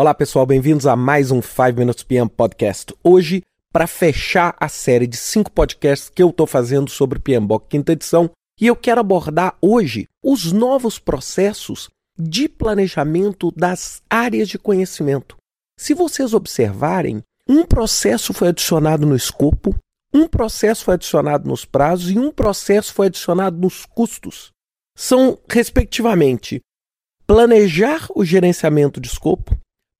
Olá pessoal, bem-vindos a mais um 5 Minutes PM Podcast. Hoje, para fechar a série de cinco podcasts que eu estou fazendo sobre PMBOK quinta edição, e eu quero abordar hoje os novos processos de planejamento das áreas de conhecimento. Se vocês observarem, um processo foi adicionado no escopo, um processo foi adicionado nos prazos e um processo foi adicionado nos custos. São, respectivamente, planejar o gerenciamento de escopo,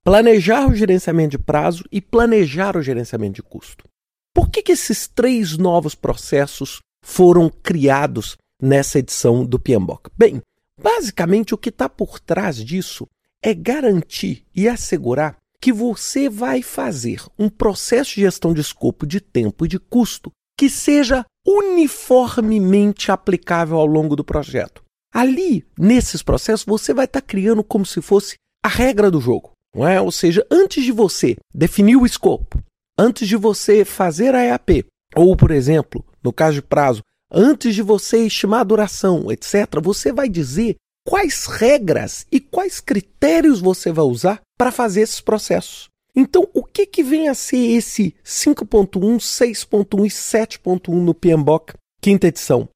planejar o gerenciamento de prazo e planejar o gerenciamento de custo. Por que, que esses três novos processos foram criados nessa edição do PMBOK? Bem, basicamente o que está por trás disso é garantir e assegurar que você vai fazer um processo de gestão de escopo de tempo e de custo que seja uniformemente aplicável ao longo do projeto. Ali, nesses processos, você vai estar tá criando como se fosse a regra do jogo. Não é? Ou seja, antes de você definir o escopo, antes de você fazer a EAP, ou, por exemplo, no caso de prazo, antes de você estimar a duração, etc., você vai dizer quais regras e quais critérios você vai usar para fazer esses processos. Então, o que, que vem a ser esse 5.1, 6.1 e 7.1 no PMBOK quinta edição?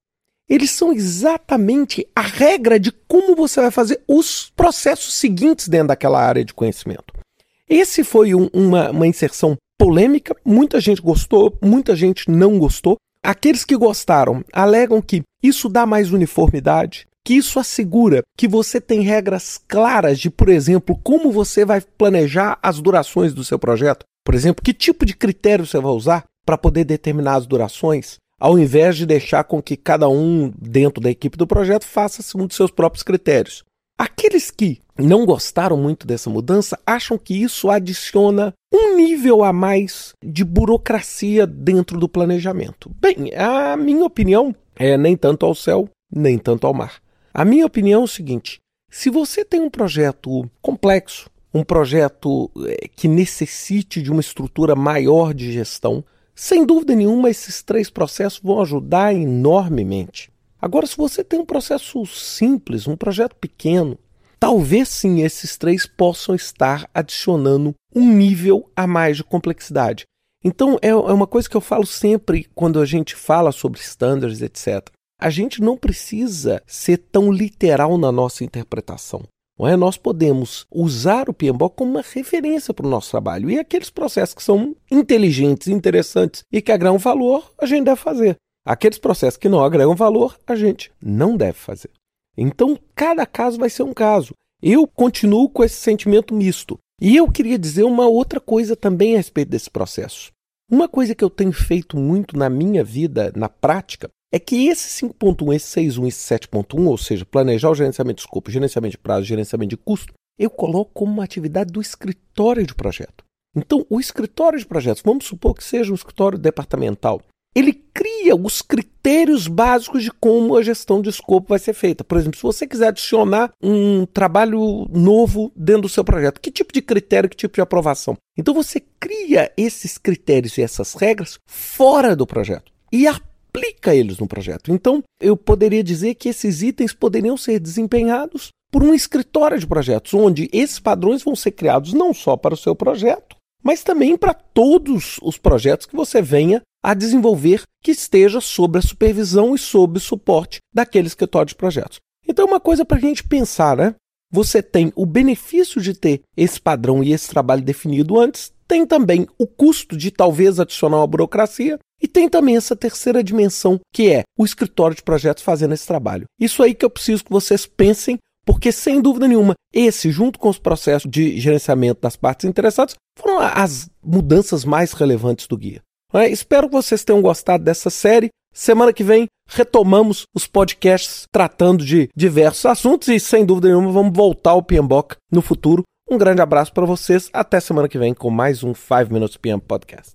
Eles são exatamente a regra de como você vai fazer os processos seguintes dentro daquela área de conhecimento. Esse foi um, uma, uma inserção polêmica, muita gente gostou, muita gente não gostou. Aqueles que gostaram alegam que isso dá mais uniformidade, que isso assegura que você tem regras claras de, por exemplo, como você vai planejar as durações do seu projeto. Por exemplo, que tipo de critério você vai usar para poder determinar as durações, ao invés de deixar com que cada um dentro da equipe do projeto faça segundo seus próprios critérios. Aqueles que não gostaram muito dessa mudança acham que isso adiciona um nível a mais de burocracia dentro do planejamento. Bem, a minha opinião é nem tanto ao céu, nem tanto ao mar. A minha opinião é o seguinte: se você tem um projeto complexo, um projeto eh, que necessite de uma estrutura maior de gestão, sem dúvida nenhuma esses três processos vão ajudar enormemente. Agora, se você tem um processo simples, um projeto pequeno, talvez sim esses três possam estar adicionando um nível a mais de complexidade. Então, é, é uma coisa que eu falo sempre quando a gente fala sobre standards, etc a gente não precisa ser tão literal na nossa interpretação. É? Nós podemos usar o PMBOK como uma referência para o nosso trabalho. E aqueles processos que são inteligentes, interessantes e que agregam valor, a gente deve fazer. Aqueles processos que não agregam valor, a gente não deve fazer. Então, cada caso vai ser um caso. Eu continuo com esse sentimento misto. E eu queria dizer uma outra coisa também a respeito desse processo. Uma coisa que eu tenho feito muito na minha vida, na prática, é que esse 5.1, esse 6.1 e esse 7.1, ou seja, planejar o gerenciamento de escopo, gerenciamento de prazo, gerenciamento de custo, eu coloco como uma atividade do escritório de projeto. Então, o escritório de projetos, vamos supor que seja um escritório departamental, ele cria os critérios básicos de como a gestão de escopo vai ser feita. Por exemplo, se você quiser adicionar um trabalho novo dentro do seu projeto, que tipo de critério, que tipo de aprovação? Então você cria esses critérios e essas regras fora do projeto e a aplica eles no projeto. Então, eu poderia dizer que esses itens poderiam ser desempenhados por um escritório de projetos, onde esses padrões vão ser criados não só para o seu projeto, mas também para todos os projetos que você venha a desenvolver que esteja sob a supervisão e sob o suporte daquele escritório de projetos. Então, é uma coisa para a gente pensar, né? Você tem o benefício de ter esse padrão e esse trabalho definido antes, tem também o custo de talvez adicionar uma burocracia e tem também essa terceira dimensão, que é o escritório de projetos fazendo esse trabalho. Isso aí que eu preciso que vocês pensem, porque sem dúvida nenhuma, esse, junto com os processos de gerenciamento das partes interessadas, foram as mudanças mais relevantes do guia. É? Espero que vocês tenham gostado dessa série. Semana que vem retomamos os podcasts tratando de diversos assuntos e sem dúvida nenhuma vamos voltar ao PMBOK no futuro. Um grande abraço para vocês. Até semana que vem com mais um 5 Minutes PM Podcast.